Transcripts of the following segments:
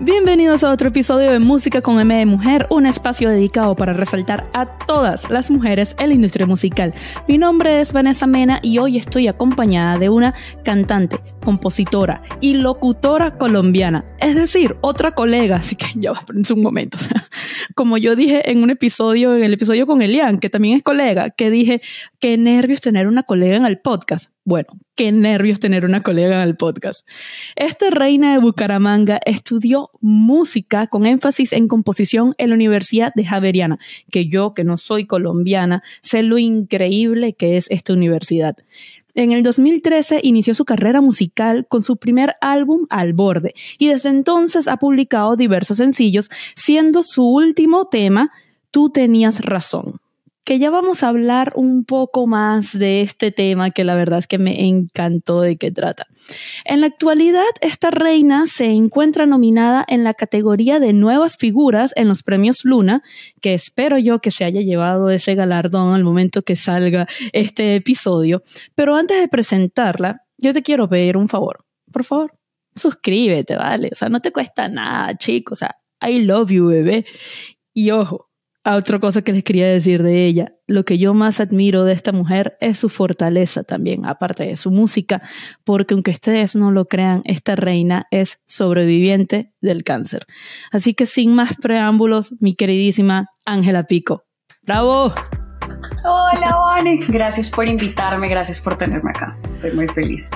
Bienvenidos a otro episodio de Música con M de Mujer, un espacio dedicado para resaltar a todas las mujeres en la industria musical. Mi nombre es Vanessa Mena y hoy estoy acompañada de una cantante, compositora y locutora colombiana, es decir, otra colega, así que ya va, un momento. Como yo dije en un episodio, en el episodio con Elian, que también es colega, que dije, qué nervios tener una colega en el podcast. Bueno, qué nervios tener una colega en el podcast. Esta reina de Bucaramanga estudió música con énfasis en composición en la Universidad de Javeriana, que yo, que no soy colombiana, sé lo increíble que es esta universidad. En el 2013 inició su carrera musical con su primer álbum Al Borde y desde entonces ha publicado diversos sencillos, siendo su último tema Tú tenías razón que ya vamos a hablar un poco más de este tema que la verdad es que me encantó de qué trata. En la actualidad, esta reina se encuentra nominada en la categoría de nuevas figuras en los premios Luna, que espero yo que se haya llevado ese galardón al momento que salga este episodio. Pero antes de presentarla, yo te quiero pedir un favor. Por favor, suscríbete, ¿vale? O sea, no te cuesta nada, chicos. O sea, I love you, bebé. Y ojo, otra cosa que les quería decir de ella, lo que yo más admiro de esta mujer es su fortaleza también, aparte de su música, porque aunque ustedes no lo crean, esta reina es sobreviviente del cáncer. Así que sin más preámbulos, mi queridísima Ángela Pico. ¡Bravo! Hola, Vane. Gracias por invitarme, gracias por tenerme acá. Estoy muy feliz.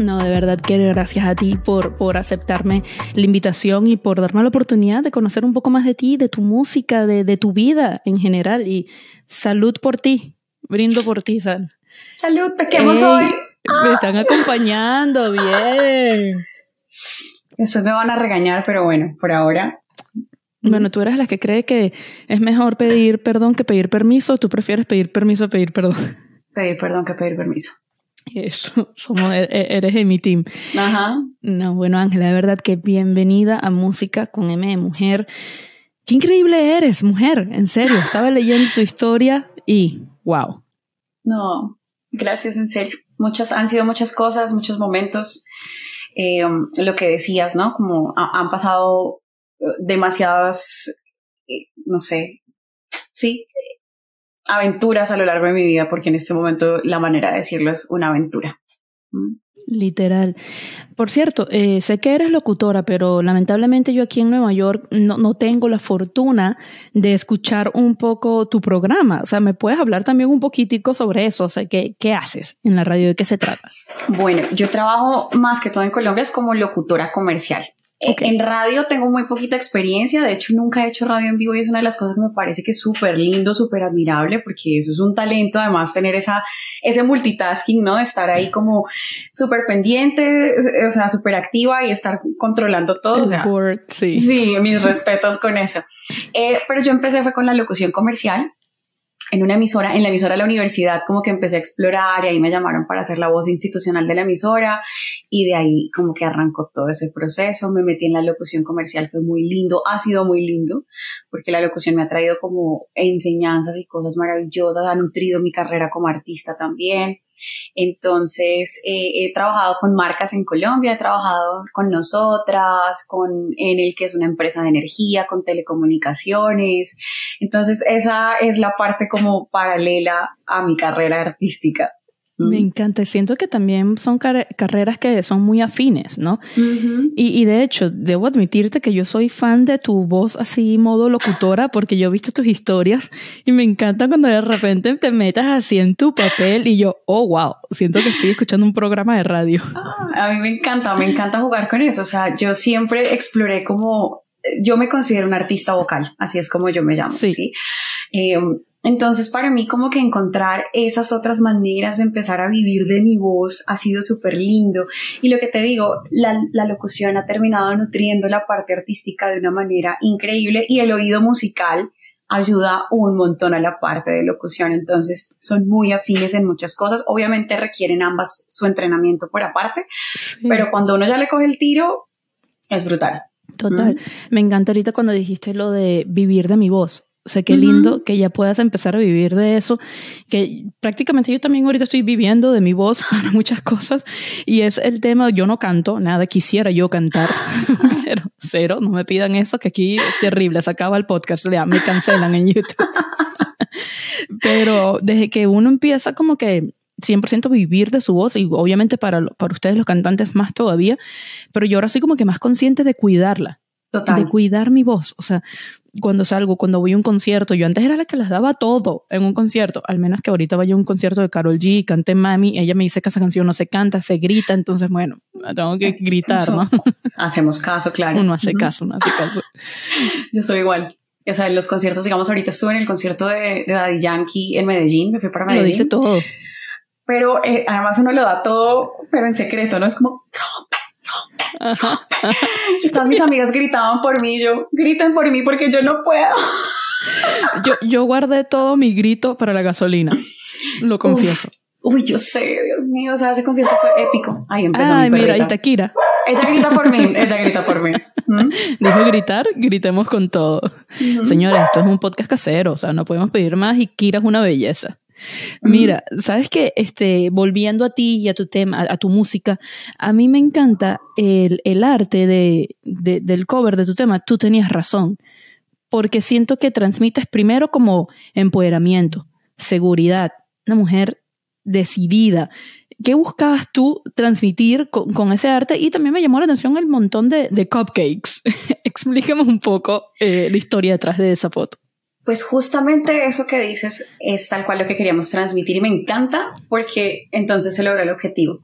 No, de verdad que gracias a ti por, por aceptarme la invitación y por darme la oportunidad de conocer un poco más de ti, de tu música, de, de tu vida en general. Y salud por ti, brindo por ti, Sal. Salud, pequemos hoy. Me están acompañando, bien. Después me van a regañar, pero bueno, por ahora. Bueno, tú eres la que cree que es mejor pedir perdón que pedir permiso. ¿Tú prefieres pedir permiso a pedir perdón? Pedir perdón que pedir permiso. Eso, somos, e, e, eres de mi team. Ajá. No, bueno, Ángela, de verdad que bienvenida a Música con M de Mujer. Qué increíble eres, mujer, en serio. Estaba leyendo tu historia y wow. No, gracias, en serio. Muchas, han sido muchas cosas, muchos momentos. Eh, lo que decías, ¿no? Como han pasado eh, demasiadas, eh, no sé, sí, aventuras a lo largo de mi vida, porque en este momento la manera de decirlo es una aventura. Mm. Literal. Por cierto, eh, sé que eres locutora, pero lamentablemente yo aquí en Nueva York no, no, tengo la fortuna de escuchar un poco tu programa. O sea, ¿me puedes hablar también un poquitico sobre eso? O sea, ¿qué, qué haces en la radio? ¿De qué se trata? Bueno, yo trabajo más que todo en Colombia es como locutora comercial. En radio tengo muy poquita experiencia, de hecho nunca he hecho radio en vivo y es una de las cosas que me parece que es súper lindo, súper admirable, porque eso es un talento, además tener esa, ese multitasking, ¿no? Estar ahí como súper pendiente, o sea, súper activa y estar controlando todo. o sea, sí. sí, mis respetos con eso. Eh, pero yo empecé fue con la locución comercial, en una emisora, en la emisora de la universidad, como que empecé a explorar y ahí me llamaron para ser la voz institucional de la emisora y de ahí como que arrancó todo ese proceso, me metí en la locución comercial, fue muy lindo, ha sido muy lindo, porque la locución me ha traído como enseñanzas y cosas maravillosas, ha nutrido mi carrera como artista también. Entonces, eh, he trabajado con marcas en Colombia, he trabajado con nosotras, con en el que es una empresa de energía, con telecomunicaciones. Entonces, esa es la parte como paralela a mi carrera artística. Me encanta. Siento que también son carreras que son muy afines, ¿no? y, y, de hecho, debo admitirte que yo soy fan de tu voz así, modo locutora, porque yo he visto tus historias y me encanta cuando de repente te metas así en tu papel y yo, oh, wow, siento que estoy escuchando un programa de radio. Ah, a mí me encanta, me encanta jugar con eso. O sea, yo siempre exploré como yo me considero un artista vocal, así es como yo me llamo, ¿sí? ¿sí? Eh, entonces, para mí, como que encontrar esas otras maneras de empezar a vivir de mi voz ha sido súper lindo. Y lo que te digo, la, la, locución ha terminado nutriendo la parte artística de una manera increíble y el oído musical ayuda un montón a la parte de locución. Entonces, son muy afines en muchas cosas. Obviamente requieren ambas su entrenamiento por aparte, pero cuando uno ya le coge el tiro, es brutal. Total. Me encanta ahorita cuando dijiste lo de vivir de mi voz sea, qué lindo que ya puedas empezar a vivir de eso, que prácticamente yo también ahorita estoy viviendo de mi voz para muchas cosas y es el tema, yo no canto, nada, quisiera yo cantar, pero cero, no me pidan eso, que aquí es terrible, se acaba el podcast, ya me cancelan en YouTube. Pero desde que uno empieza como que 100% vivir de su voz y obviamente para, para ustedes los cantantes más todavía, pero yo ahora soy como que más consciente de cuidarla. De cuidar mi voz. O sea, cuando salgo, cuando voy a un concierto, yo antes era la que las daba todo en un concierto, al menos que ahorita vaya a un concierto de Carol G, cante Mami, ella me dice que esa canción no se canta, se grita, entonces bueno, tengo que gritar, ¿no? Hacemos caso, claro. Uno hace caso, uno hace caso. yo soy igual. O sea, en los conciertos, digamos, ahorita estuve en el concierto de, Daddy Yankee en Medellín, me fui para Medellín. Lo dice todo pero eh, además uno lo da todo, pero en secreto, ¿no? Es como, rompe, rompe. Todas mis amigas gritaban por mí, yo, griten por mí porque yo no puedo. yo, yo guardé todo mi grito para la gasolina, lo confieso. uy, yo sé, Dios mío, o sea, ese concierto fue épico. Ahí empezó Ay, mira, ahí está Kira. Ella grita por mí, ella grita por mí. ¿Mm? Dijo gritar, gritemos con todo. Señores, esto es un podcast casero, o sea, no podemos pedir más y Kira es una belleza. Mira, sabes que este, volviendo a ti y a tu tema, a, tu música, a mí me encanta el, el arte de, de, del cover de tu tema. Tú tenías razón, porque siento que transmites primero como empoderamiento, seguridad, una mujer decidida. ¿Qué buscabas tú transmitir con, con, ese arte? Y también me llamó la atención el montón de, de cupcakes. Explíqueme un poco eh, la historia detrás de esa foto. Pues justamente eso que dices es tal cual lo que queríamos transmitir y me encanta porque entonces se logró el objetivo.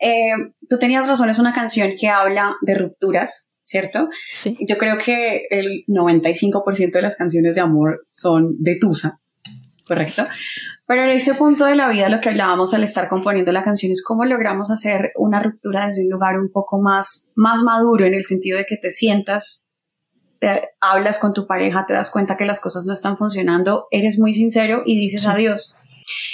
Eh, tú tenías razón, es una canción que habla de rupturas, ¿cierto? Sí. Yo creo que el 95% de las canciones de amor son de Tusa, ¿correcto? Pero en ese punto de la vida lo que hablábamos al estar componiendo la canción es cómo logramos hacer una ruptura desde un lugar un poco más, más maduro en el sentido de que te sientas hablas con tu pareja, te das cuenta que las cosas no están funcionando, eres muy sincero y dices adiós.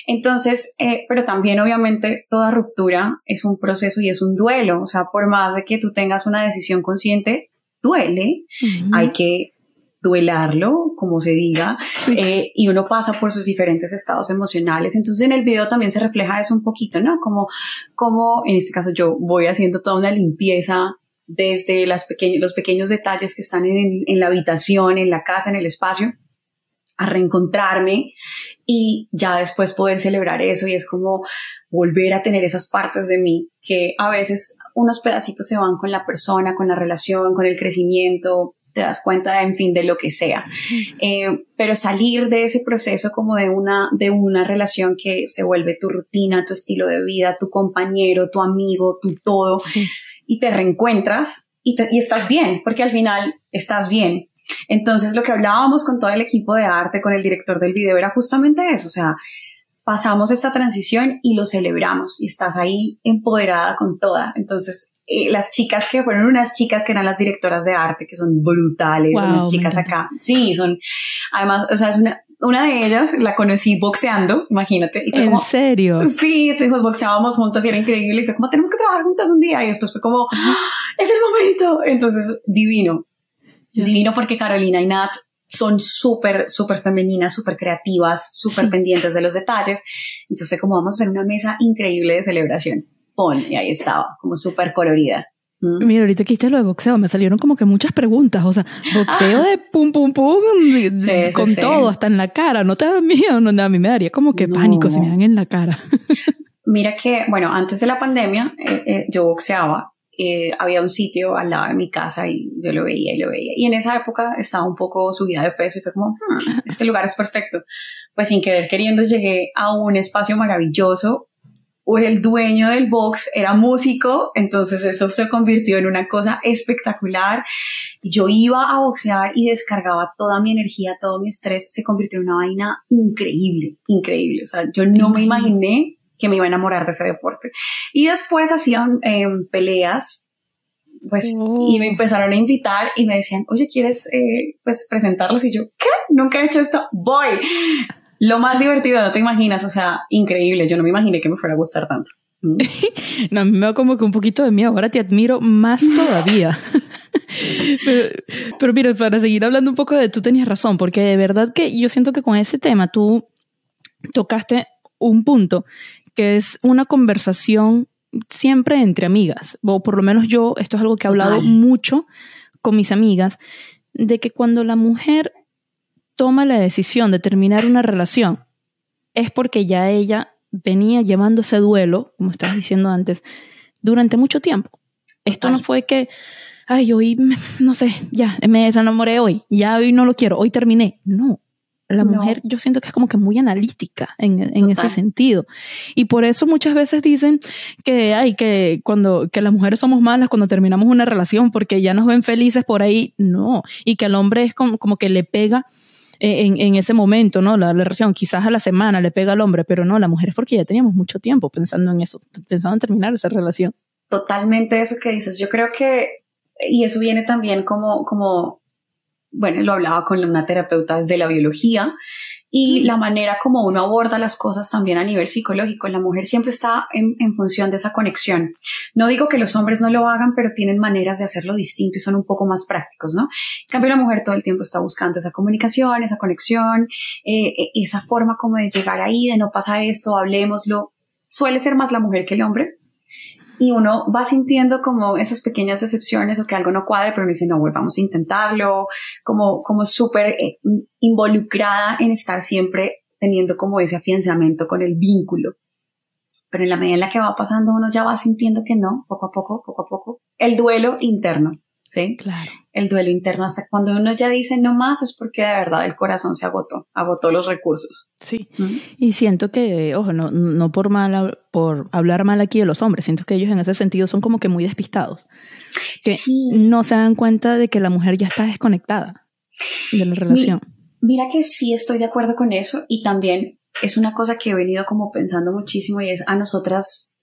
Entonces, eh, pero también obviamente toda ruptura es un proceso y es un duelo, o sea, por más de que tú tengas una decisión consciente, duele, hay que duelarlo, como se diga, eh, y uno pasa por sus diferentes estados emocionales. Entonces en el video también se refleja eso un poquito, ¿no? Como, como en este caso yo voy haciendo toda una limpieza desde las los pequeños detalles que están en, en, la habitación, en la casa, en el espacio, a reencontrarme y ya después poder celebrar eso. Y es como volver a tener esas partes de mí que a veces unos pedacitos se van con la persona, con la relación, con el crecimiento, te das cuenta, en fin, de lo que sea. Eh, pero salir de ese proceso como de una, de una relación que se vuelve tu rutina, tu estilo de vida, tu compañero, tu amigo, tu todo, y te reencuentras y, y estás bien, porque al final estás bien. Entonces lo que hablábamos con todo el equipo de arte, con el director del video, era justamente eso, o sea, pasamos esta transición y lo celebramos y estás ahí empoderada con toda. Entonces, eh, las chicas que fueron unas chicas que eran las directoras de arte, que son brutales, son unas chicas acá. Sí, son, además, o sea, es una, una de ellas la conocí boxeando, imagínate. ¿En serio? Sí, entonces boxeábamos juntas y era increíble. Y fue como, tenemos que trabajar juntas un día. Y después fue como, ¡Ah! es el momento. Entonces, divino. Divino porque Carolina y Nat son súper, súper femeninas, súper creativas, súper pendientes de los detalles. Entonces fue como, vamos a hacer una mesa increíble de celebración. Pon, y ahí estaba, como súper colorida. Mira, ahorita que hiciste lo de boxeo, me salieron como que muchas preguntas. O sea, boxeo de pum, pum, pum, con todo, hasta en la cara. ¿No te da miedo? No, a mí me daría como que pánico si me dan en la cara. Mira que, bueno, antes de la pandemia, eh, eh, yo boxeaba. Eh, había un sitio al lado de mi casa y yo lo veía y lo veía. Y en esa época estaba un poco subida de peso y fue como, hmm, este lugar es perfecto. Pues sin querer queriendo llegué a un espacio maravilloso el dueño del box era músico, entonces eso se convirtió en una cosa espectacular. Yo iba a boxear y descargaba toda mi energía, todo mi estrés, se convirtió en una vaina increíble, increíble. O sea, yo no me imaginé que me iba a enamorar de ese deporte. Y después hacían em, peleas, pues, y me oh. empezaron a invitar y me decían, oye, ¿quieres, eh, pues, presentarlas? Y yo, ¿qué? Nunca he hecho esto. Voy. Lo más divertido, no te imaginas, o sea, increíble. Yo no me imaginé que me fuera a gustar tanto. Mm. no, me da como que un poquito de miedo. Ahora te admiro más todavía. pero, mira, para seguir hablando un poco de tú tenías razón, porque de verdad que yo siento que con ese tema tú tocaste un punto que es una conversación siempre entre amigas, o por lo menos yo, esto es algo que he hablado mucho con mis amigas de que cuando la mujer toma la decisión de terminar una relación es porque ya ella venía llevando ese duelo, como estabas diciendo antes, durante mucho tiempo. Esto no fue que, ay, hoy, no sé, ya, me desenamoré hoy, ya hoy no lo quiero, hoy terminé. No, la mujer yo siento que es como que muy analítica en, en ese sentido. Y por eso muchas veces dicen que hay que cuando que las mujeres somos malas cuando terminamos una relación porque ya nos ven felices por ahí. No. Y que al hombre es como, como que le pega en, ese momento, ¿no? La, la, relación, quizás a la semana le pega al hombre, pero no, la mujer es porque ya teníamos mucho tiempo pensando en eso, pensando en terminar esa relación. Totalmente eso que dices. Yo creo que, y eso viene también como, como bueno, lo hablaba con una terapeuta desde la biología y la manera como uno aborda las cosas también a nivel psicológico. La mujer siempre está en, en, función de esa conexión. No digo que los hombres no lo hagan, pero tienen maneras de hacerlo distinto y son un poco más prácticos, ¿no? En cambio, la mujer todo el tiempo está buscando esa comunicación, esa conexión, eh, eh esa forma como de llegar ahí, de no pasa esto, hablemoslo. Suele ser más la mujer que el hombre, y uno va sintiendo como esas pequeñas decepciones o que algo no cuadre, pero uno dice, no, vamos a intentarlo, como, como súper eh, involucrada en estar siempre teniendo como ese afianzamiento con el vínculo. Pero en la medida en la que va pasando, uno ya va sintiendo que no, poco a poco, poco a poco, el duelo interno. ¿sí? Claro. El duelo interno, hasta cuando uno ya dice no más, es porque de verdad el corazón se agotó, agotó los recursos. Sí. Y siento que, ojo, no, no por, mal, por hablar mal aquí de los hombres, siento que ellos en ese sentido son como que muy despistados. Que sí. no se dan cuenta de que la mujer ya está desconectada de la relación. Mira, mira que sí estoy de acuerdo con eso y también es una cosa que he venido como pensando muchísimo y es a nosotras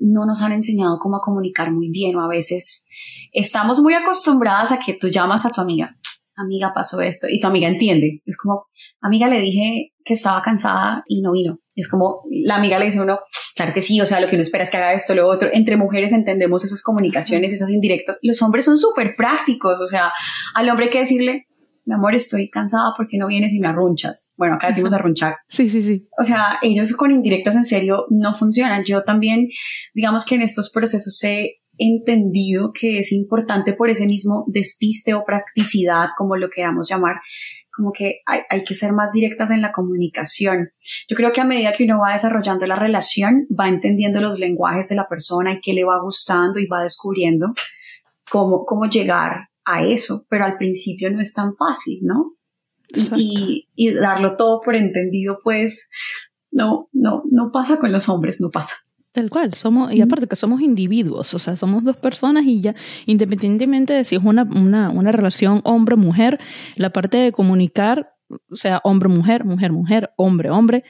no nos han enseñado cómo a comunicar muy bien o a veces estamos muy acostumbradas a que tú llamas a tu amiga, amiga pasó esto y tu amiga entiende. Es como, amiga le dije que estaba cansada y no vino. Es como, la amiga le dice a uno, claro que sí, o sea, lo que uno espera es que haga esto, lo otro. Entre mujeres entendemos esas comunicaciones, esas indirectas. Los hombres son súper prácticos, o sea, al hombre hay que decirle, mi amor, estoy cansada porque no vienes y me arrunchas. Bueno, acá decimos arrunchar. Sí, sí, sí. O sea, ellos con indirectas en serio no funcionan. Yo también, digamos que en estos procesos he entendido que es importante por ese mismo despiste o practicidad, como lo queramos llamar, como que hay, hay, que ser más directas en la comunicación. Yo creo que a medida que uno va desarrollando la relación, va entendiendo los lenguajes de la persona y qué le va gustando y va descubriendo cómo, cómo llegar a eso, pero al principio no es tan fácil, ¿no? Y, y, darlo todo por entendido, pues no, no, no pasa con los hombres, no pasa. Tal cual, somos, y aparte que somos individuos, o sea, somos dos personas y ya, independientemente de si es una, una, una relación hombre-mujer, la parte de comunicar, o sea, hombre-mujer, mujer-mujer, hombre-hombre,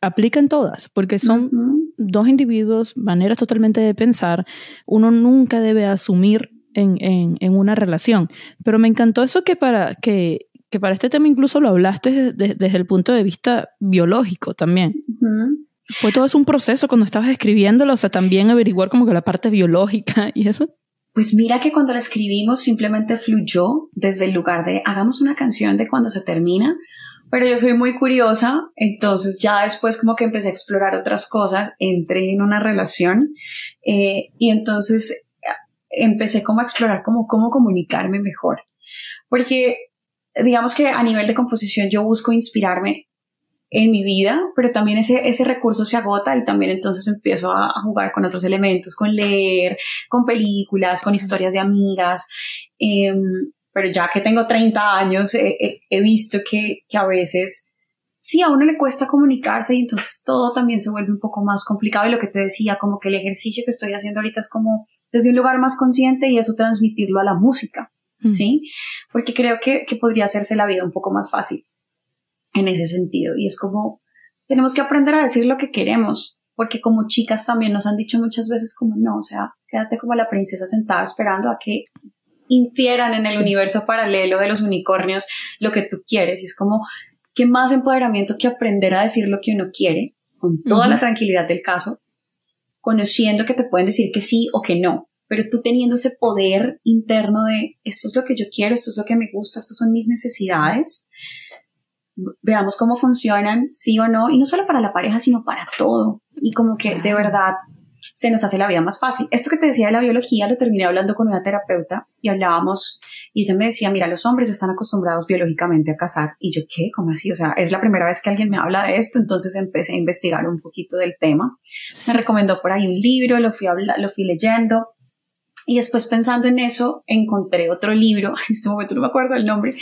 aplica en todas, porque son uh -huh. dos individuos, maneras totalmente de pensar, uno nunca debe asumir en, en, en, una relación. Pero me encantó eso que para, que, que para este tema incluso lo hablaste desde, desde el punto de vista biológico también. Uh -huh. Fue todo eso un proceso cuando estabas escribiéndolo, o sea, también averiguar como que la parte biológica y eso. Pues mira que cuando la escribimos simplemente fluyó desde el lugar de hagamos una canción de cuando se termina, pero yo soy muy curiosa, entonces ya después como que empecé a explorar otras cosas, entré en una relación eh, y entonces empecé como a explorar como cómo comunicarme mejor. Porque digamos que a nivel de composición yo busco inspirarme en mi vida, pero también ese, ese recurso se agota y también entonces empiezo a, jugar con otros elementos, con leer, con películas, con historias de amigas. Eh, pero ya que tengo 30 años, he visto que, que a veces sí a uno le cuesta comunicarse y entonces todo también se vuelve un poco más complicado y lo que te decía, como que el ejercicio que estoy haciendo ahorita es como desde un lugar más consciente y eso transmitirlo a la música, mm. ¿sí? Porque creo que, que podría hacerse la vida un poco más fácil en ese sentido y es como tenemos que aprender a decir lo que queremos porque como chicas también nos han dicho muchas veces como no, o sea, quédate como la princesa sentada esperando a que infieran en el sí. universo paralelo de los unicornios lo que tú quieres. Y es como, ¿qué más empoderamiento que aprender a decir lo que uno quiere con toda uh -huh. la tranquilidad del caso, conociendo que te pueden decir que sí o que no, pero tú teniendo ese poder interno de esto es lo que yo quiero, esto es lo que me gusta, estas son mis necesidades. Veamos cómo funcionan, sí o no, y no solo para la pareja, sino para todo. Y como que de verdad se nos hace la vida más fácil. Esto que te decía de la biología lo terminé hablando con una terapeuta y hablábamos y ella me decía, mira, los hombres están acostumbrados biológicamente a casar. Y yo, ¿qué? ¿Cómo así? O sea, es la primera vez que alguien me habla de esto, entonces empecé a investigar un poquito del tema. Me recomendó por ahí un libro, lo fui, lo fui leyendo. Y después pensando en eso, encontré otro libro, en este momento no me acuerdo el nombre,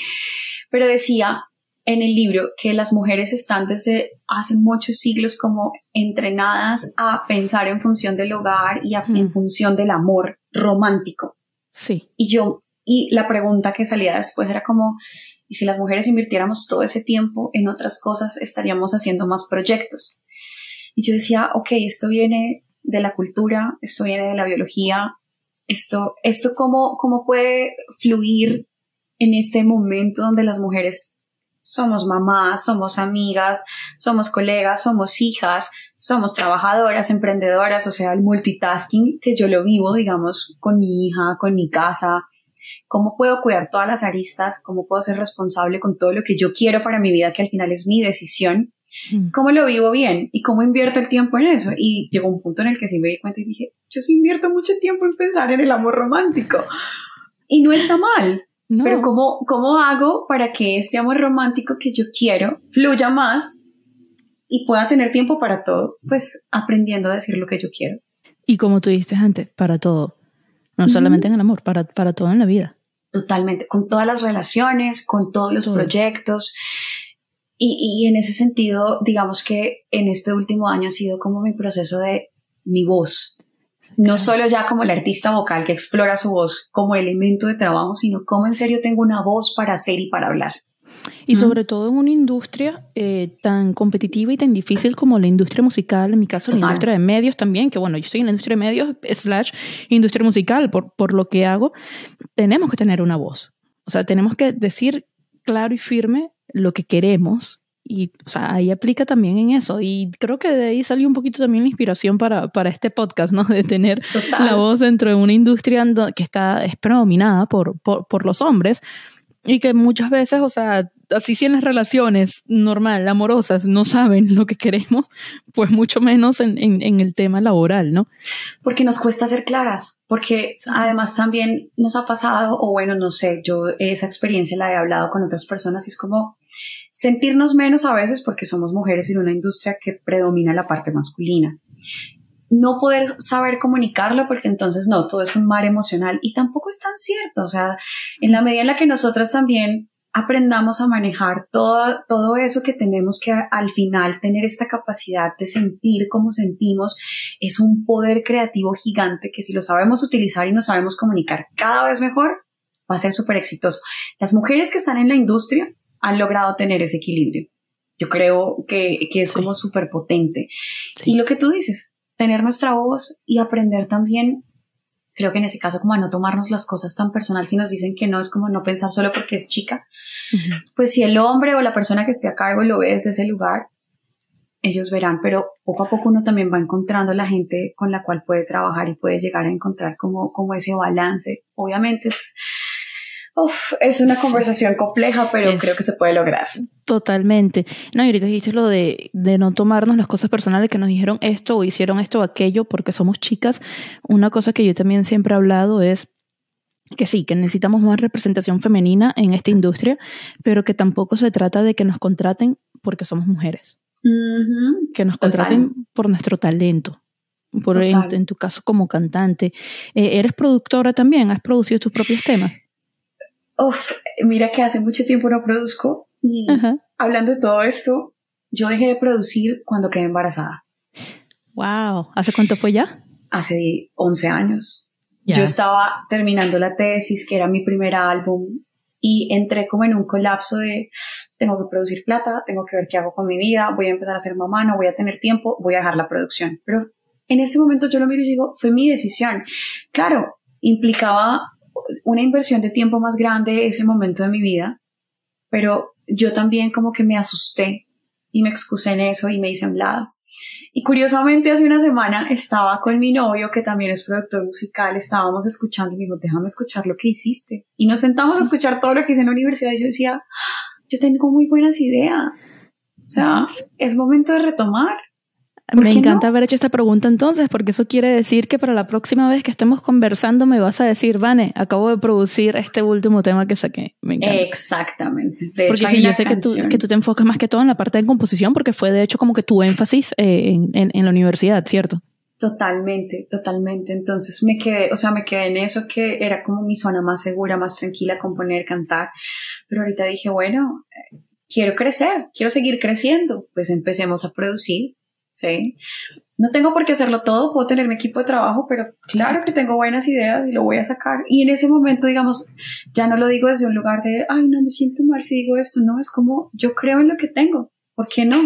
pero decía en el libro que las mujeres están desde hace muchos siglos como entrenadas a pensar en función del hogar y en función del amor romántico. Sí. Y yo y la pregunta que salía después era como, ¿y si las mujeres invirtiéramos todo ese tiempo en otras cosas, estaríamos haciendo más proyectos? Y yo decía, ok, esto viene de la cultura, esto viene de la biología, esto, esto cómo, cómo puede fluir en este momento donde las mujeres somos mamás, somos amigas, somos colegas, somos hijas, somos trabajadoras, emprendedoras, o sea, el multitasking que yo lo vivo, digamos, con mi hija, con mi casa, cómo puedo cuidar todas las aristas, cómo puedo ser responsable con todo lo que yo quiero para mi vida, que al final es mi decisión, mm. cómo lo vivo bien y cómo invierto el tiempo en eso. Y llegó un punto en el que sí me di cuenta y dije, yo sí invierto mucho tiempo en pensar en el amor romántico. Y no está mal. Pero ¿cómo, ¿cómo hago para que este amor romántico que yo quiero fluya más y pueda tener tiempo para todo? Pues aprendiendo a decir lo que yo quiero. Y como tú dijiste antes, para todo. No solamente en el amor, para, para todo en la vida. Totalmente, con todas las relaciones, con todos los proyectos. Y, y, en ese sentido, digamos que en este último año ha sido como mi proceso de mi voz. No solo ya como el artista vocal que explora su voz como elemento de trabajo, sino como en serio tengo una voz para hacer y para hablar. Y sobre todo en una industria eh, tan competitiva y tan difícil como la industria musical, en mi caso la industria de medios también, que bueno, yo estoy en la industria de medios slash industria musical por, por lo que hago, tenemos que tener una voz. O sea, tenemos que decir claro y firme lo que queremos y o sea, ahí aplica también en eso. Y creo que de ahí salió un poquito también la inspiración para, para este podcast, ¿no? De tener la voz dentro de una industria que está, es predominada por, por, por, los hombres, y que muchas veces, o sea, así si en las relaciones normal, amorosas, no saben lo que queremos, pues mucho menos en, en, el tema laboral, ¿no? Porque nos cuesta ser claras, porque además también nos ha pasado, o bueno, no sé, yo esa experiencia la he hablado con otras personas y es como sentirnos menos a veces porque somos mujeres en una industria que predomina la parte masculina no poder saber comunicarlo porque entonces no, todo es un mar emocional y tampoco es tan cierto, o sea, en la medida en la que nosotras también aprendamos a manejar todo, todo eso que tenemos que al final tener esta capacidad de sentir como sentimos, es un poder creativo gigante que si lo sabemos utilizar y nos sabemos comunicar cada vez mejor, va a ser súper exitoso. Las mujeres que están en la industria han logrado tener ese equilibrio. Yo creo que, que es como súper potente. Y lo que tú dices, tener nuestra voz y aprender también, creo que en ese caso como a no tomarnos las cosas tan personal, si nos dicen que no es como no pensar solo porque es chica, pues si el hombre o la persona que esté a cargo lo ve desde ese lugar, ellos verán, pero poco a poco uno también va encontrando la gente con la cual puede trabajar y puede llegar a encontrar como, como ese balance. Obviamente es Uf, es una conversación compleja, pero creo que se puede lograr. Totalmente. No, y ahorita dijiste lo de, de no tomarnos las cosas personales que nos dijeron esto o hicieron esto o aquello porque somos chicas. Una cosa que yo también siempre he hablado es que sí, que necesitamos más representación femenina en esta industria, pero que tampoco se trata de que nos contraten porque somos mujeres. Que nos contraten por nuestro talento. Por en, tu caso como cantante. Eh, ¿Eres productora también? ¿Has producido tus propios temas? Uf, mira que hace mucho tiempo no produzco y hablando de todo esto, yo dejé de producir cuando quedé embarazada. Wow, ¿hace cuánto fue ya? Hace 11 años. Yo estaba terminando la tesis, que era mi primer álbum, y entré como en un colapso de tengo que producir plata, tengo que ver qué hago con mi vida, voy a empezar a ser mamá, no voy a tener tiempo, voy a dejar la producción. Pero en ese momento yo lo miro y digo, fue mi decisión. Claro, implicaba una inversión de tiempo más grande ese momento de mi vida, pero yo también como que me asusté y me excusé en eso y me hice a un lado. Y curiosamente hace una semana estaba con mi novio, que también es productor musical, estábamos escuchando y me dijo, déjame escuchar lo que hiciste. Y nos sentamos a escuchar todo lo que hice en la universidad y yo decía, ah, yo tengo muy buenas ideas. O sea, es momento de retomar. Me encanta haber hecho esta pregunta entonces, porque eso quiere decir que para la próxima vez que estemos conversando me vas a decir, Vane, acabo de producir este último tema que saqué. Me encanta. Exactamente. porque sí, yo sé que tú, que tú, te enfocas más que todo en la parte de composición, porque fue de hecho como que tu énfasis eh, en, en, en la universidad, ¿cierto? Totalmente, totalmente. Entonces me quedé, o sea, me quedé en eso que era como mi zona más segura, más tranquila, componer, cantar. Pero ahorita dije, bueno, quiero crecer, quiero seguir creciendo. Pues empecemos a producir, ¿sí? No tengo por qué hacerlo todo, puedo tener mi equipo de trabajo, pero claro que tengo buenas ideas y lo voy a sacar. Y en ese momento, digamos, ya no lo digo desde un lugar de, ay, no me siento mal si digo esto, no, es como yo creo en lo que tengo, ¿por qué no?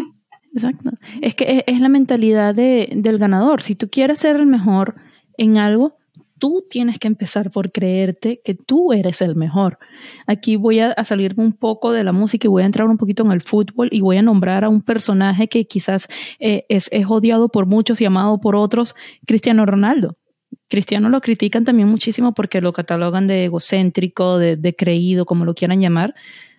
Exacto. Es que es, la mentalidad de, del ganador. Si tú quieres ser el mejor en algo, tú tienes que empezar por creerte que tú eres el mejor. Aquí voy a, salirme un poco de la música y voy a entrar un poquito en el fútbol y voy a nombrar a un personaje que quizás eh, es, es odiado por muchos y amado por otros, Cristiano Ronaldo. Cristiano lo critican también muchísimo porque lo catalogan de egocéntrico, de, de creído, como lo quieran llamar,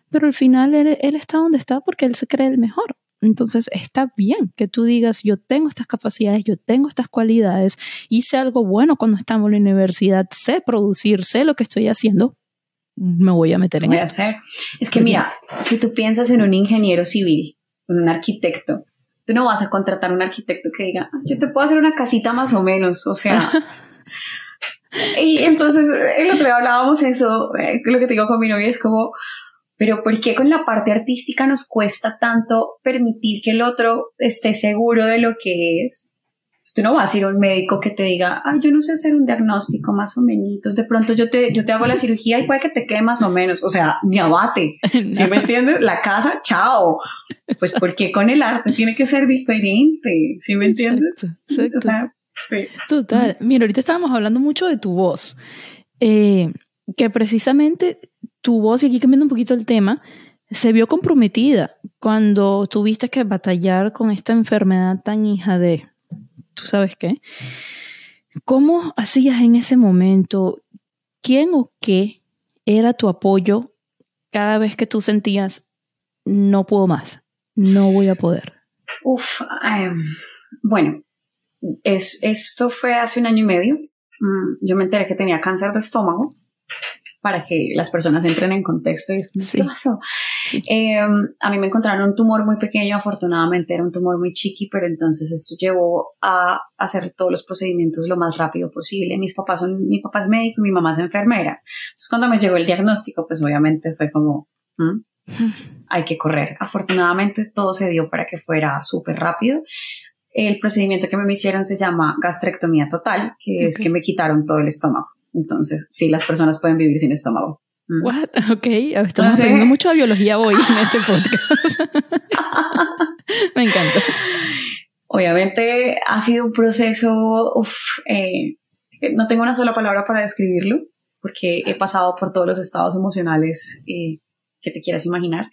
pero al final él está donde está porque él se cree el mejor. Entonces está bien que tú digas, yo tengo estas capacidades, yo tengo estas cualidades, hice algo bueno cuando estamos en la universidad, sé producir, sé lo que estoy haciendo, me voy a meter en voy hacer. Es que mira, si tú piensas en un ingeniero civil, en un arquitecto, tú no vas a contratar a un arquitecto que diga, ah, yo te puedo hacer una casita más o menos, o sea... y entonces el otro día hablábamos eso, eh, lo que te digo con mi novia es como, pero ¿por qué con la parte artística nos cuesta tanto permitir que el otro esté seguro de lo que es? Tú no vas a ir a un médico que te diga, ay, yo no sé hacer un diagnóstico más o menos. De pronto yo te, yo te hago la cirugía y puede que te quede más o menos. O sea, mi abate. ¿Sí me entiendes? La casa, chao. Pues porque con el arte tiene que ser diferente. ¿Sí me entiendes? O sea, sí. Total. Mira, ahorita estábamos hablando mucho de tu voz. Eh, que precisamente tu voz, y aquí cambiando un poquito el tema, se vio comprometida cuando tuviste que batallar con esta enfermedad tan hija de, ¿tú sabes qué? ¿Cómo hacías en ese momento? ¿Quién o qué era tu apoyo cada vez que tú sentías, no puedo más, no voy a poder? Uf, em, bueno, es, esto fue hace un año y medio. Mm, yo me enteré que tenía cáncer de estómago para que las personas entren en contexto y es ¿qué pasó? Em, a mí me encontraron un tumor muy pequeño, afortunadamente era un tumor muy chiqui, pero entonces esto llevó a hacer todos los procedimientos lo más rápido posible. Mis papás son, mi papá es médico y mi mamá es enfermera. Entonces cuando me llegó el diagnóstico, pues obviamente fue como, ¿Mm? hay que correr. Afortunadamente todo se dio para que fuera súper rápido. El procedimiento que me hicieron se llama gastrectomía total, que es que me quitaron todo el estómago. Entonces, sí, las personas pueden vivir sin estómago. Mm. What? Ok, estamos aprendiendo mucho de biología hoy en este podcast. Me encanta. Obviamente ha sido un proceso, uf, eh, no tengo una sola palabra para describirlo, porque he pasado por todos los estados emocionales eh, que te quieras imaginar.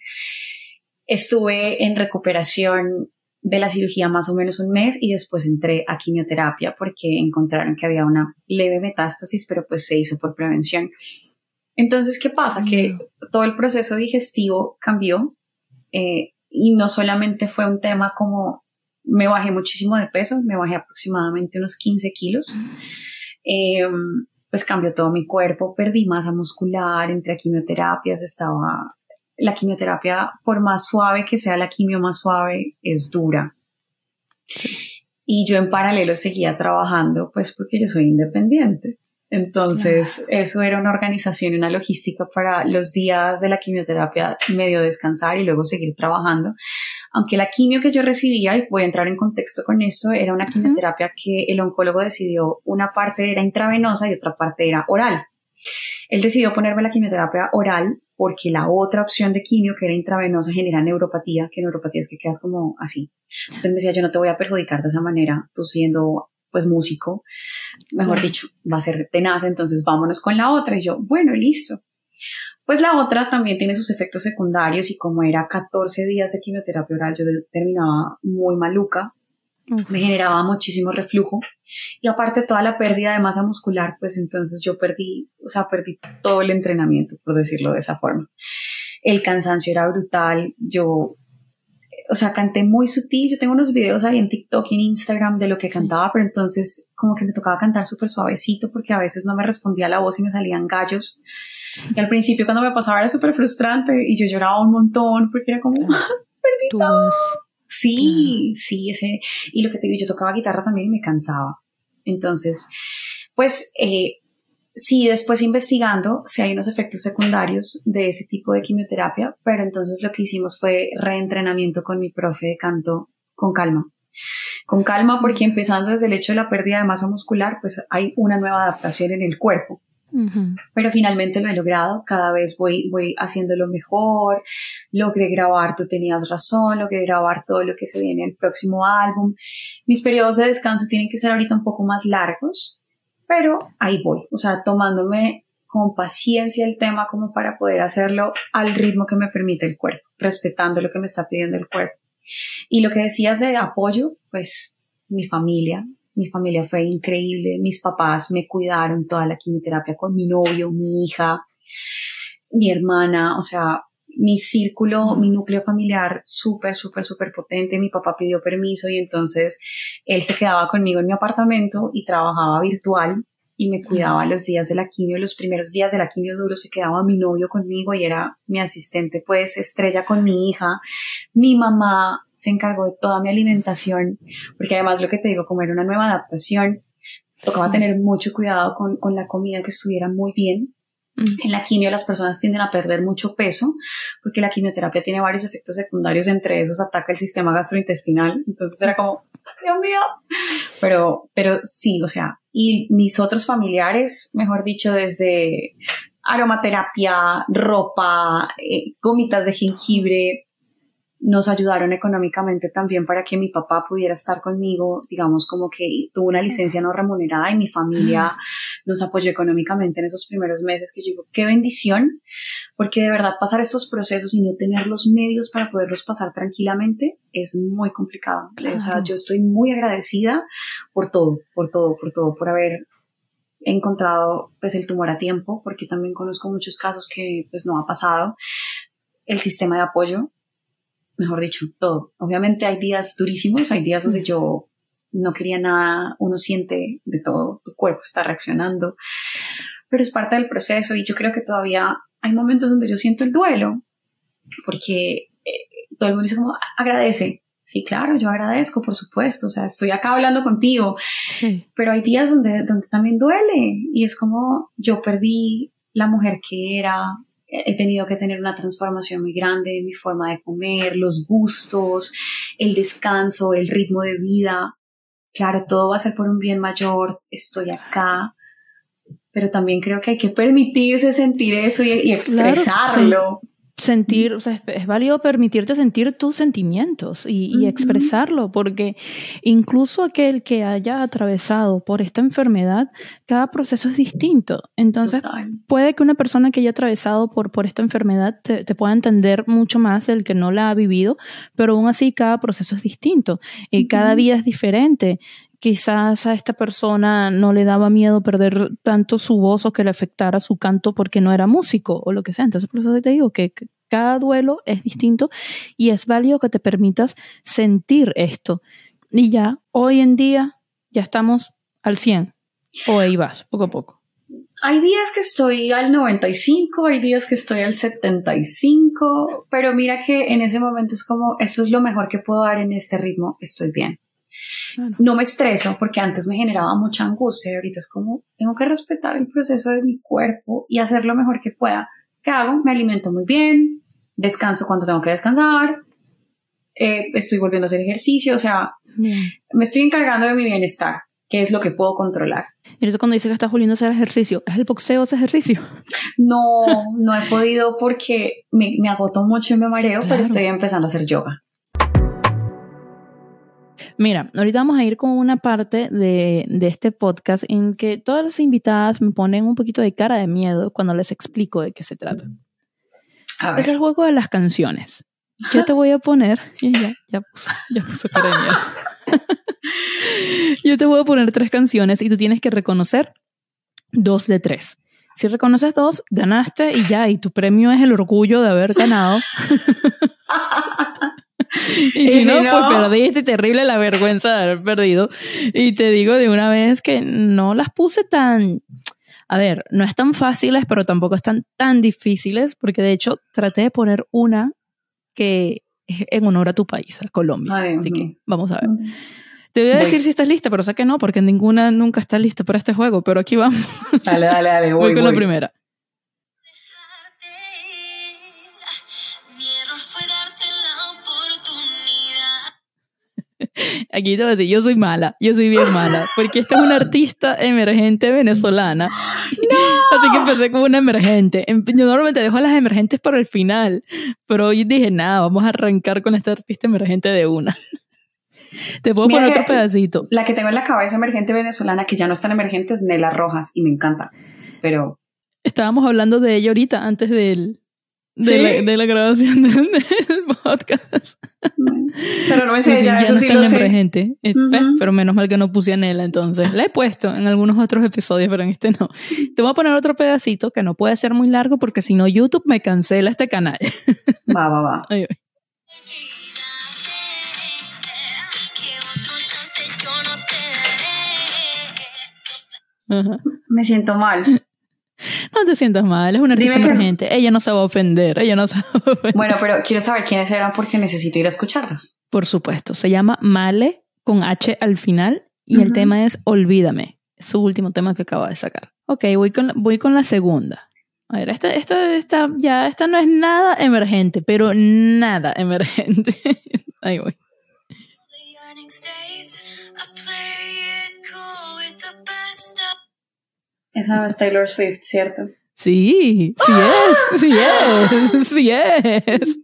Estuve en recuperación de la cirugía más o menos un mes y después entré a quimioterapia porque encontraron que había una leve metástasis, pero pues se hizo por prevención. Entonces, ¿qué pasa? Que todo el proceso digestivo cambió eh, y no solamente fue un tema como me bajé muchísimo de peso, me bajé aproximadamente unos 15 kilos. Em, pues cambió todo mi cuerpo, perdí masa muscular, entre a quimioterapias, estaba la quimioterapia, por más suave que sea la quimio más suave, es dura. Y yo en paralelo seguía trabajando, pues porque yo soy independiente. Entonces, eso era una organización y una logística para los días de la quimioterapia medio descansar y luego seguir trabajando. Aunque la quimio que yo recibía, y voy a entrar en contexto con esto, era una quimioterapia que el oncólogo decidió, una parte era intravenosa y otra parte era oral. Él decidió ponerme la quimioterapia oral porque la otra opción de quimio, que era intravenosa, genera neuropatía, que neuropatía es que quedas como así. Entonces me decía, yo no te voy a perjudicar de esa manera, tú siendo pues músico, mejor dicho, va a ser tenaz, entonces vámonos con la otra. Y yo, bueno, listo. Pues la otra también tiene sus efectos secundarios y como era 14 días de quimioterapia oral, yo terminaba muy maluca, me generaba muchísimo reflujo y aparte toda la pérdida de masa muscular, pues entonces yo perdí, o sea, perdí todo el entrenamiento, por decirlo de esa forma. El cansancio era brutal, yo o sea, canté muy sutil. Yo tengo unos videos ahí en TikTok y en Instagram de lo que cantaba, pero entonces como que me tocaba cantar súper suavecito porque a veces no me respondía la voz y me salían gallos. Y al principio cuando me pasaba era súper frustrante y yo lloraba un montón porque era como, perdí todo. Sí, sí, ese. Y lo que te digo, yo tocaba guitarra también y me cansaba. Entonces, pues eh, sí, después investigando si hay unos efectos secundarios de ese tipo de quimioterapia, pero entonces lo que hicimos fue reentrenamiento con mi profe de canto con calma. Con calma porque empezando desde el hecho de la pérdida de masa muscular, pues hay una nueva adaptación en el cuerpo. Pero finalmente lo he logrado, cada vez voy, voy haciéndolo mejor, logré grabar, tú tenías razón, logré grabar todo lo que se viene en el próximo álbum. Mis periodos de descanso tienen que ser ahorita un poco más largos, pero ahí voy, o sea, tomándome con paciencia el tema como para poder hacerlo al ritmo que me permite el cuerpo, respetando lo que me está pidiendo el cuerpo. Y lo que decías de apoyo, pues mi familia, mi familia fue increíble, mis papás me cuidaron toda la quimioterapia con mi novio, mi hija, mi hermana, o sea, mi círculo, mi núcleo familiar súper, súper, súper potente. Mi papá pidió permiso y entonces él se quedaba conmigo en mi apartamento y trabajaba virtual y me cuidaba los días de la quimio. Los primeros días de la quimio duro se quedaba mi novio conmigo y era mi asistente, pues estrella con mi hija. Mi mamá se encargó de toda mi alimentación, porque además lo que te digo, como era una nueva adaptación, tocaba tener mucho cuidado con, con la comida que estuviera muy bien en la quimio las personas tienden a perder mucho peso porque la quimioterapia tiene varios efectos secundarios, entre esos ataca el sistema gastrointestinal. Entonces era como, Dios mío. Pero, pero sí, o sea, y mis otros familiares, mejor dicho, desde aromaterapia, ropa, eh, gomitas de jengibre, nos ayudaron económicamente también para que mi papá pudiera estar conmigo, digamos como que tuvo una licencia no remunerada y mi familia nos apoyó económicamente en esos primeros meses que yo digo, qué bendición, porque de verdad pasar estos procesos y no tener los medios para poderlos pasar tranquilamente es muy complicado. O sea, yo estoy muy agradecida por todo, por todo, por todo, por haber encontrado pues el tumor a tiempo, porque también conozco muchos casos que pues no ha pasado. El sistema de apoyo, mejor dicho, todo. Obviamente hay días durísimos, hay días donde yo no quería nada, uno siente de todo, tu cuerpo está reaccionando, pero es parte del proceso y yo creo que todavía hay momentos donde yo siento el duelo, porque eh, todo el mundo dice como, agradece. Sí, claro, yo agradezco, por supuesto, o sea, estoy acá hablando contigo, sí. pero hay días donde, donde también duele y es como yo perdí la mujer que era, he tenido que tener una transformación muy grande en mi forma de comer, los gustos, el descanso, el ritmo de vida. Claro, todo va a ser por un bien mayor, estoy acá, pero también creo que hay que permitirse sentir eso y, expresarlo sentir, o sea, es, válido permitirte sentir tus sentimientos y, expresarlo, porque incluso aquel que haya atravesado por esta enfermedad, cada proceso es distinto. Entonces, puede que una persona que haya atravesado por, por esta enfermedad te, pueda entender mucho más del que no la ha vivido, pero aún así cada proceso es distinto y cada vida es diferente quizás a esta persona no le daba miedo perder tanto su voz o que le afectara su canto porque no era músico o lo que sea. Entonces, por eso te digo que cada duelo es distinto y es válido que te permitas sentir esto. Y ya, hoy en día, ya estamos al 100 o ahí vas, poco a poco. Hay días que estoy al 95, hay días que estoy al 75, pero mira que en ese momento es como, esto es lo mejor que puedo dar en este ritmo, estoy bien. No me estreso porque antes me generaba mucha angustia y ahorita es como, tengo que respetar el proceso de mi cuerpo y hacer lo mejor que pueda. ¿Qué hago? Me alimento muy bien, descanso cuando tengo que descansar, eh, estoy volviendo a hacer ejercicio, o sea, me estoy encargando de mi bienestar, que es lo que puedo controlar. Y eso cuando dice que estás volviendo a hacer ejercicio, ¿es el boxeo ese ejercicio? No, no he podido porque me, me agoto mucho y me mareo, pero estoy empezando a hacer yoga. Mira, ahorita vamos a ir con una parte de, este podcast en que todas las invitadas me ponen un poquito de cara de miedo cuando les explico de qué se trata. Es el juego de las canciones. Yo te voy a poner, ya, ya puso, ya puso cara de miedo. Yo te voy a poner tres canciones y tú tienes que reconocer dos de tres. Si reconoces dos, ganaste y ya, y tu premio es el orgullo de haber ganado. Y, si, no, pues perdiste, terrible la vergüenza de haber perdido. Y te digo de una vez que no las puse tan, a ver, no están fáciles, pero tampoco están tan difíciles, porque de hecho traté de poner una que es en honor a tu país, a Colombia. Así que vamos a ver. Te voy a decir si estás lista, pero sé que no, porque ninguna nunca está lista para este juego, pero aquí vamos. Dale, dale, dale. Voy, con la primera. Aquí te voy a decir, yo soy mala, yo soy bien mala, porque esta es una artista emergente venezolana. Así que empecé como una emergente. Em, yo normalmente dejo a las emergentes para el final, pero hoy dije, nada, vamos a arrancar con esta artista emergente de una. Te puedo poner otro pedacito. La que tengo en la cabeza emergente venezolana, que ya no están emergentes, Nela Rojas, y me encanta. Pero. Estábamos hablando de ella ahorita, antes del, de, la, grabación del, podcast. Pero no es ella, eso sí lo sé. Gente. Eh, pero menos mal que no puse a Nela entonces. La he puesto en algunos otros episodios, pero en este no. Te voy a poner otro pedacito que no puede ser muy largo porque si no YouTube me cancela este canal. Va, va, va. Me siento mal. No te sientas mal, es una artista emergente. Ella no se va a ofender, ella no se va a ofender. Bueno, pero quiero saber quiénes eran porque necesito ir a escucharlas. Por supuesto, se llama Male con H al final y el tema es Olvídame, es su último tema que acaba de sacar. Ok, voy con, voy con la segunda. A ver, esta, esta, esta, ya, esta no es nada emergente, pero nada emergente. Ahí voy. Esa es Taylor Swift, ¿cierto? Sí, sí es, sí es, sí es.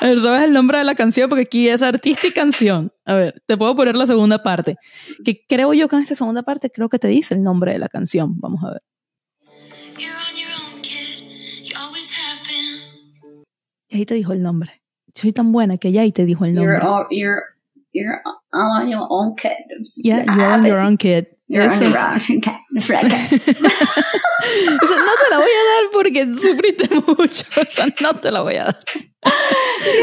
A ver, ¿sabes el nombre de la canción? Porque aquí es artista y canción. A ver, te puedo poner la segunda parte. Que creo yo que en esta segunda parte creo que te dice el nombre de la canción. Vamos a ver. Y ahí te dijo el nombre. Soy tan buena que ya ahí te dijo el nombre. You're, you're, on your own kid. Yeah, you're on your own kid. You're on your own kid. no te la voy a dar porque sufriste mucho. O sea, no te la voy a dar.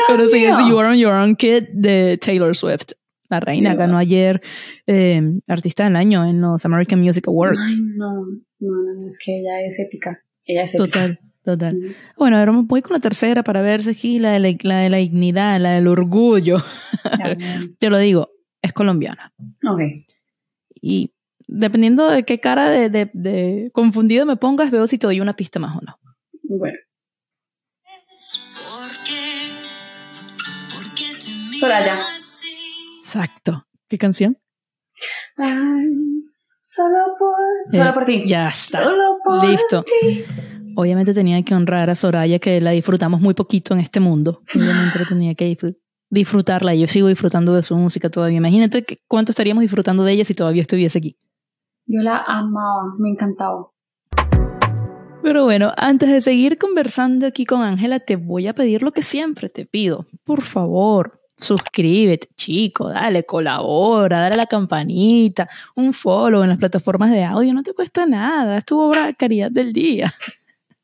Pero sí, es You Are on Your Own Kid de Taylor Swift. La reina ganó ayer eh, Artista del Año en los American Music Awards. Ay, no, no, no, es que ella es épica. Ella es épica. Total. Total. Bueno, ahora voy con la tercera para ver si aquí la de la, la, de la dignidad, la del orgullo. Te lo digo, es colombiana. Ok. Y dependiendo de qué cara de, de, de, confundido me pongas, veo si te doy una pista más o no. Bueno. Soraya. Exacto. ¿Qué canción? solo por, solo por ti. Ya está. Solo por Listo. Ti. Obviamente tenía que honrar a Soraya, que la disfrutamos muy poquito en este mundo. Obviamente tenía que disfrutarla. Yo sigo disfrutando de su música todavía. Imagínate cuánto estaríamos disfrutando de ella si todavía estuviese aquí. Yo la amaba, me encantaba. Pero bueno, antes de seguir conversando aquí con Ángela, te voy a pedir lo que siempre te pido. Por favor, suscríbete, chico, dale, colabora, dale a la campanita, un follow en las plataformas de audio, no te cuesta nada, es tu obra de caridad del día.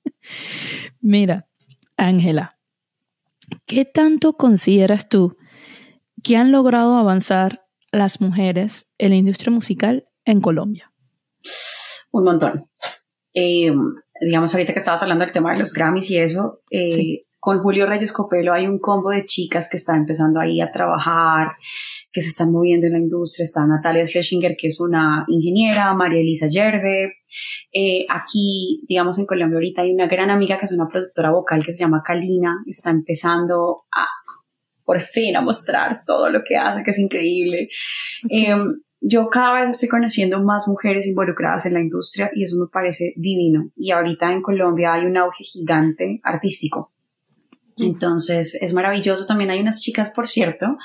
Mira, Ángela, ¿qué tanto consideras tú que han logrado avanzar las mujeres en la industria musical en Colombia? Un montón. Eh, digamos, ahorita que estabas hablando del tema de los Grammys y eso, eh, con Julio Reyes Copelo hay un combo de chicas que están empezando ahí a trabajar, que se están moviendo en la industria. Está Natalia Schlesinger, que es una ingeniera, María Elisa Yerbe. Eh, aquí, digamos, en Colombia ahorita hay una gran amiga que es una productora vocal que se llama Kalina. Está empezando a, por fin, a mostrar todo lo que hace, que es increíble. Em, yo cada vez estoy conociendo más mujeres involucradas en la industria y eso me parece divino. Y ahorita en Colombia hay un auge gigante artístico. Entonces es maravilloso. También hay unas chicas, por cierto,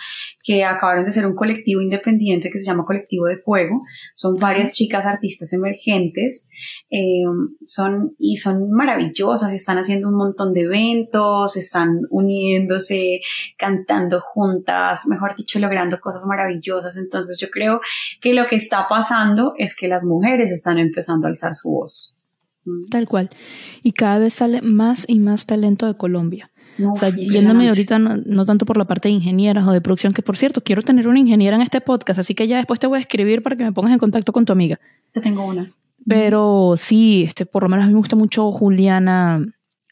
que acabaron de ser un colectivo independiente que se llama Colectivo de Fuego. Son varias chicas artistas emergentes. Eh, son, y son maravillosas. Están haciendo un montón de eventos, están uniéndose, cantando juntas, mejor dicho, logrando cosas maravillosas. Entonces yo creo que lo que está pasando es que las mujeres están empezando a alzar su voz. Tal cual. Y cada vez sale más y más talento de Colombia. O sea, yéndome ahorita no, tanto por la parte de ingenieras o de producción, que por cierto, quiero tener una ingeniera en este podcast, así que ya después te voy a escribir para que me pongas en contacto con tu amiga. Te tengo una. Pero sí, este, por lo menos a mí me gusta mucho Juliana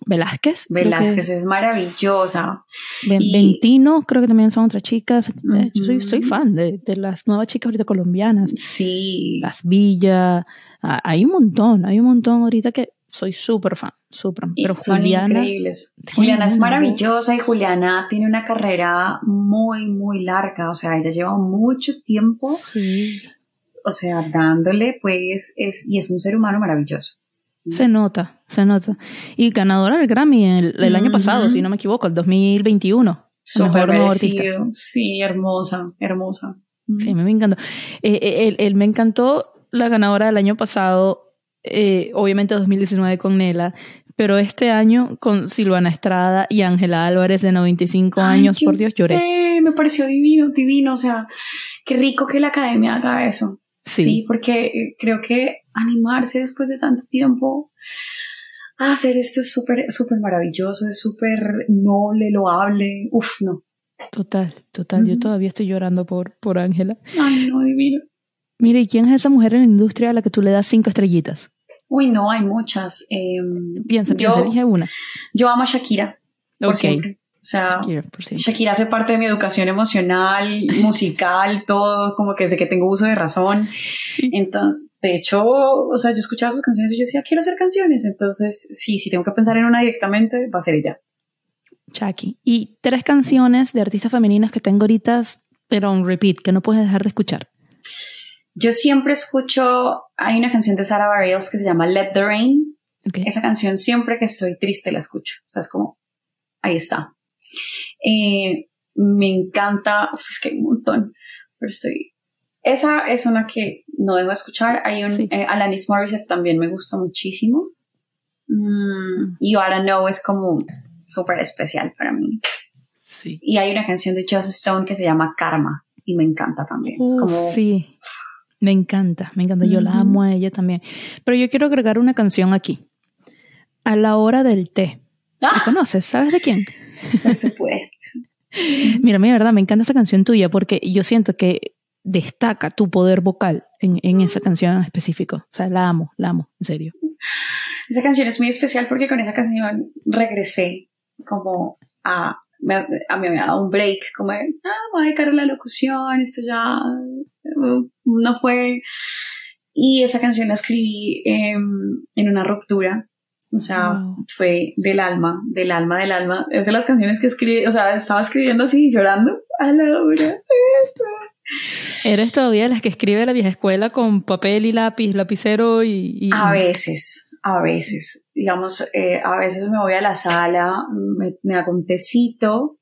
Velázquez. Velázquez es maravillosa. Ventino, creo que también son otras chicas. Yo soy, soy fan de, de, las nuevas chicas ahorita colombianas. Sí. Las Villas. Ah, hay un montón, hay un montón ahorita que soy súper fan, súper. Pero son Juliana, increíbles. Juliana es maravillosa y Juliana tiene una carrera muy, muy larga. O sea, ella lleva mucho tiempo. Sí. O sea, dándole, pues, es, y es un ser humano maravilloso. Se nota, se nota. Y ganadora del Grammy el, año pasado, si no me equivoco, el 2021. Súper merecido. Sí, hermosa, hermosa. Sí, me encantó. Eh, eh, él, me encantó la ganadora del año pasado, eh, obviamente 2019 con Nela, pero este año con Silvana Estrada y Ángela Álvarez de 95 años, por Dios, lloré. Me pareció divino, divino, o sea, qué rico que la academia haga eso. Sí. porque eh, creo que animarse después de tanto tiempo a hacer esto es súper, súper maravilloso, es súper noble, loable. Uf, no. Total, total. Yo todavía estoy llorando por, por Ángela. Ay, no, divino. Mire, ¿y quién es esa mujer en la industria a la que tú le das cinco estrellitas? Uy, no, hay muchas. Eh, piensa, piensa, elige una. Yo amo a Shakira. Por siempre. O sea, Shakira, hace parte de mi educación emocional, musical, todo, como que desde que tengo uso de razón. Entonces, de hecho, o sea, yo escuchaba sus canciones y yo decía, quiero hacer canciones. Entonces, sí, si tengo que pensar en una directamente, va a ser ella. Shaki. Y tres canciones de artistas femeninas que tengo ahorita, pero en repeat, que no puedes dejar de escuchar. Yo siempre escucho, hay una canción de Sarah Bareilles que se llama Let the Rain. Esa canción siempre que estoy triste la escucho. O sea, es como, ahí está. Eh, me encanta, es que hay un montón, pero estoy... Esa es una que no dejo de escuchar. Hay un eh, Alanis Morissette también me gusta muchísimo. Mm, y Ahora No es como súper especial para mí. Y hay una canción de Joss Stone que se llama Karma y me encanta también. es como... Sí, me encanta, me encanta. Yo la amo a ella también. Pero yo quiero agregar una canción aquí. A la hora del té. ¿La ¡Ah! conoces? ¿Sabes de quién? Por supuesto. Mira, mi verdad, me encanta esa canción tuya porque yo siento que destaca tu poder vocal en, en esa canción en específico. O sea, la amo, la amo, en serio. Esa canción es muy especial porque con esa canción regresé como a, a mí me ha dado un break, como de, ah, voy a dedicar a la locución, esto ya no fue. Y esa canción la escribí en una ruptura o sea, fue del alma, del alma, del alma. Es de las canciones que escribí, o sea, estaba escribiendo así, llorando a la hora. ¿Eres todavía las que escribe la vieja escuela con papel y lápiz, lapicero y...? A veces, a veces. Digamos, eh, a veces me voy a la sala, me, me hago un tecito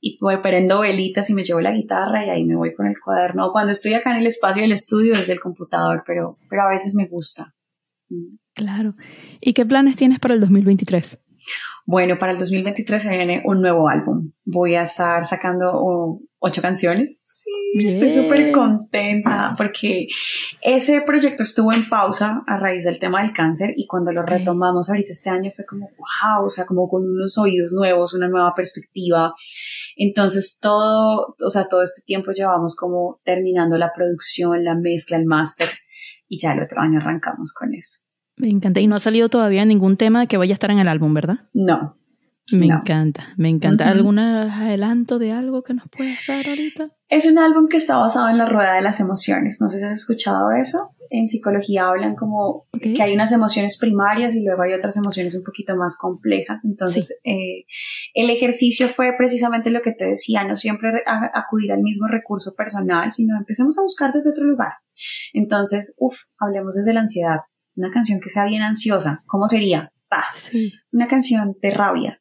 y voy prendo velitas y me llevo la guitarra y ahí me voy con el cuaderno. Cuando estoy acá en el espacio del estudio desde el computador, pero, pero a veces me gusta. Claro. ¿Y qué planes tienes para el 2023? Bueno, para el 2023 se viene un nuevo álbum. Voy a estar sacando ocho canciones. Sí, estoy súper contenta porque ese proyecto estuvo en pausa a raíz del tema del cáncer y cuando lo retomamos ahorita este año fue como, wow, o sea, como con unos oídos nuevos, una nueva perspectiva. Entonces todo, o sea, todo este tiempo llevamos como terminando la producción, la mezcla, el máster y ya el otro año arrancamos con eso. Me encanta. Y no ha salido todavía ningún tema que vaya a estar en el álbum, ¿verdad? No. Me encanta, me encanta. ¿Algún adelanto de algo que nos puedas dar ahorita? Es un álbum que está basado en la rueda de las emociones. No sé si has escuchado eso. En psicología hablan como que hay unas emociones primarias y luego hay otras emociones un poquito más complejas. Entonces, eh, el ejercicio fue precisamente lo que te decía, no siempre acudir al mismo recurso personal, sino empecemos a buscar desde otro lugar. Entonces, uff, hablemos desde la ansiedad una canción que sea bien ansiosa, ¿cómo sería? Una canción de rabia,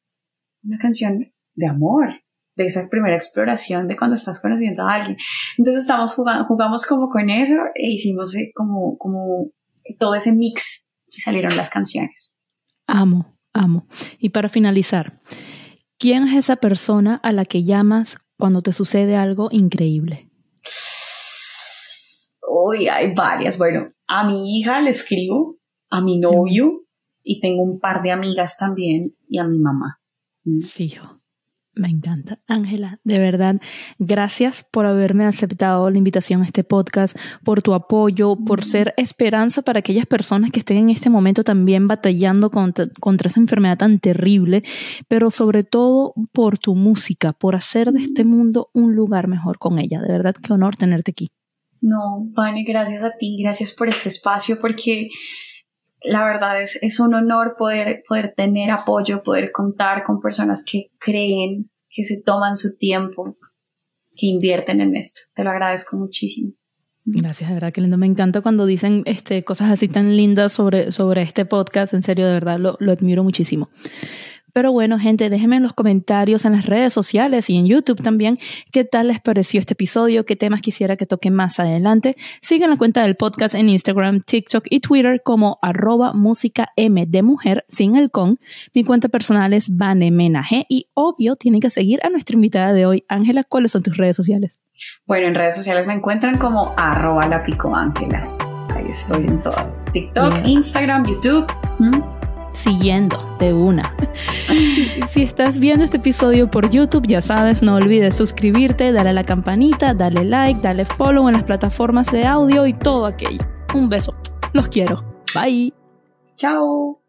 una canción de amor, de esa primera exploración de cuando estás conociendo a alguien. Entonces estamos jugando, jugamos como con eso e hicimos eh, como, como todo ese mix y salieron las canciones. Amo, amo. Y para finalizar, ¿quién es esa persona a la que llamas cuando te sucede algo increíble? Uy, hay varias. Bueno, a mi hija le escribo, a mi novio y tengo un par de amigas también y a mi mamá. Fijo. Me encanta. Ángela, de verdad, gracias por haberme aceptado la invitación a este podcast, por tu apoyo, por ser esperanza para aquellas personas que estén en este momento también batallando contra, contra esa enfermedad tan terrible, pero sobre todo por tu música, por hacer de este mundo un lugar mejor con ella. De verdad, qué honor tenerte aquí. No, Vane, gracias a ti, gracias por este espacio, porque la verdad es, es un honor poder, poder tener apoyo, poder contar con personas que creen, que se toman su tiempo, que invierten en esto. Te lo agradezco muchísimo. Gracias, de verdad que lindo. Me encanta cuando dicen este, cosas así tan lindas sobre, sobre este podcast. En serio, de verdad, lo, lo admiro muchísimo. Pero bueno, gente, déjenme en los comentarios en las redes sociales y en YouTube también qué tal les pareció este episodio, qué temas quisiera que toque más adelante. Sigan la cuenta del podcast en Instagram, TikTok y Twitter como arroba música M de mujer sin el con. Mi cuenta personal es Vanemenaje y obvio tienen que seguir a nuestra invitada de hoy. Ángela, ¿cuáles son tus redes sociales? Bueno, en redes sociales me encuentran como arroba la pico Ángela. Ahí estoy en todas. TikTok, Instagram, YouTube siguiendo de una. si estás viendo este episodio por YouTube, ya sabes, no olvides suscribirte, darle a la campanita, darle like, darle follow en las plataformas de audio y todo aquello. Un beso. Los quiero. Bye. Chao.